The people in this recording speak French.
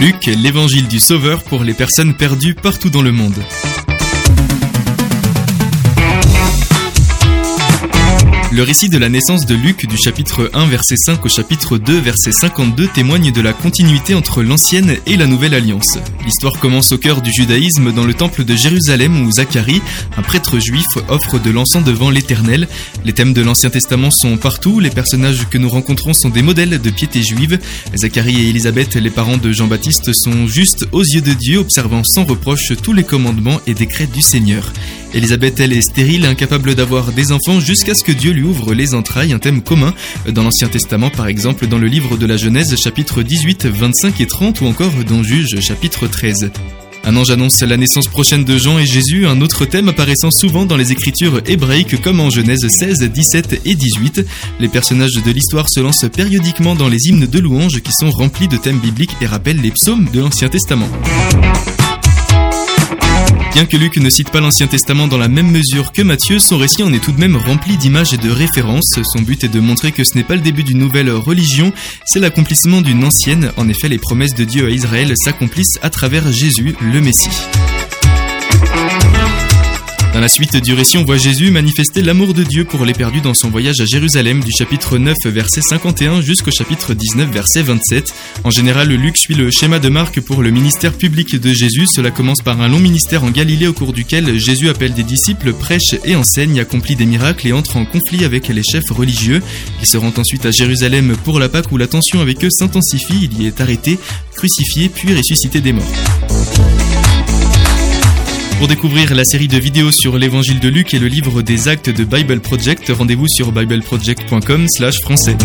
Luc, l'évangile du Sauveur pour les personnes perdues partout dans le monde. Le récit de la naissance de Luc du chapitre 1 verset 5 au chapitre 2 verset 52 témoigne de la continuité entre l'ancienne et la nouvelle alliance. L'histoire commence au cœur du judaïsme dans le temple de Jérusalem où Zacharie, un prêtre juif, offre de l'encens devant l'Éternel. Les thèmes de l'Ancien Testament sont partout, les personnages que nous rencontrons sont des modèles de piété juive. Zacharie et Élisabeth, les parents de Jean-Baptiste, sont justes aux yeux de Dieu, observant sans reproche tous les commandements et décrets du Seigneur. Élisabeth, elle, est stérile, incapable d'avoir des enfants jusqu'à ce que Dieu lui ouvre les entrailles, un thème commun dans l'Ancien Testament, par exemple dans le livre de la Genèse, chapitre 18, 25 et 30, ou encore dans Juge, chapitre 13. Un ange annonce la naissance prochaine de Jean et Jésus, un autre thème apparaissant souvent dans les écritures hébraïques comme en Genèse 16, 17 et 18. Les personnages de l'histoire se lancent périodiquement dans les hymnes de louanges qui sont remplis de thèmes bibliques et rappellent les psaumes de l'Ancien Testament. Bien que Luc ne cite pas l'Ancien Testament dans la même mesure que Matthieu, son récit en est tout de même rempli d'images et de références. Son but est de montrer que ce n'est pas le début d'une nouvelle religion, c'est l'accomplissement d'une ancienne. En effet, les promesses de Dieu à Israël s'accomplissent à travers Jésus, le Messie. Dans la suite du récit, on voit Jésus manifester l'amour de Dieu pour les perdus dans son voyage à Jérusalem du chapitre 9 verset 51 jusqu'au chapitre 19 verset 27. En général, Luc suit le schéma de Marc pour le ministère public de Jésus. Cela commence par un long ministère en Galilée au cours duquel Jésus appelle des disciples, prêche et enseigne, accomplit des miracles et entre en conflit avec les chefs religieux. Il se rend ensuite à Jérusalem pour la Pâque où la tension avec eux s'intensifie. Il y est arrêté, crucifié puis ressuscité des morts. Pour découvrir la série de vidéos sur l'évangile de Luc et le livre des actes de Bible Project, rendez-vous sur bibleproject.com/français.